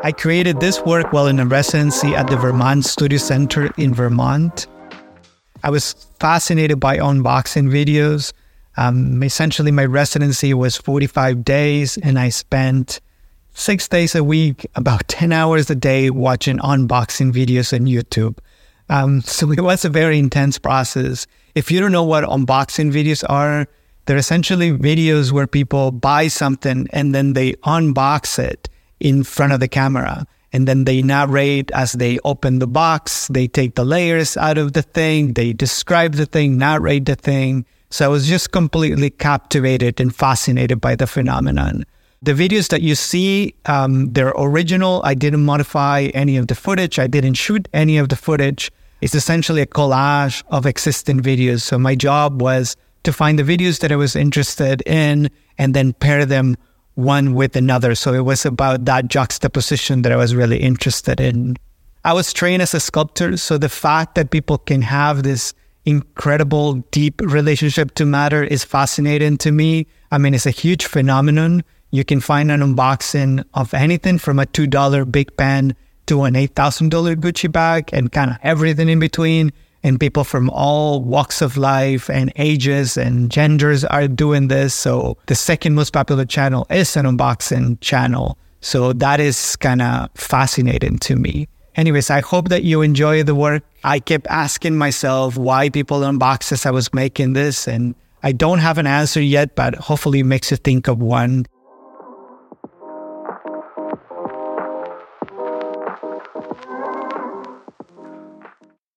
I created this work while in a residency at the Vermont Studio Center in Vermont. I was fascinated by unboxing videos. Um, essentially, my residency was 45 days, and I spent six days a week, about 10 hours a day watching unboxing videos on YouTube. Um, so it was a very intense process. If you don't know what unboxing videos are, they're essentially videos where people buy something and then they unbox it in front of the camera. And then they narrate as they open the box, they take the layers out of the thing, they describe the thing, narrate the thing. So I was just completely captivated and fascinated by the phenomenon. The videos that you see, um, they're original. I didn't modify any of the footage. I didn't shoot any of the footage. It's essentially a collage of existing videos. So my job was to find the videos that I was interested in and then pair them one with another. So it was about that juxtaposition that I was really interested in. I was trained as a sculptor. So the fact that people can have this incredible, deep relationship to matter is fascinating to me. I mean, it's a huge phenomenon. You can find an unboxing of anything from a $2 Bic pen to an $8,000 Gucci bag and kind of everything in between and people from all walks of life and ages and genders are doing this. So the second most popular channel is an unboxing channel. So that is kind of fascinating to me. Anyways, I hope that you enjoy the work. I kept asking myself why people unbox as I was making this, and I don't have an answer yet, but hopefully it makes you think of one.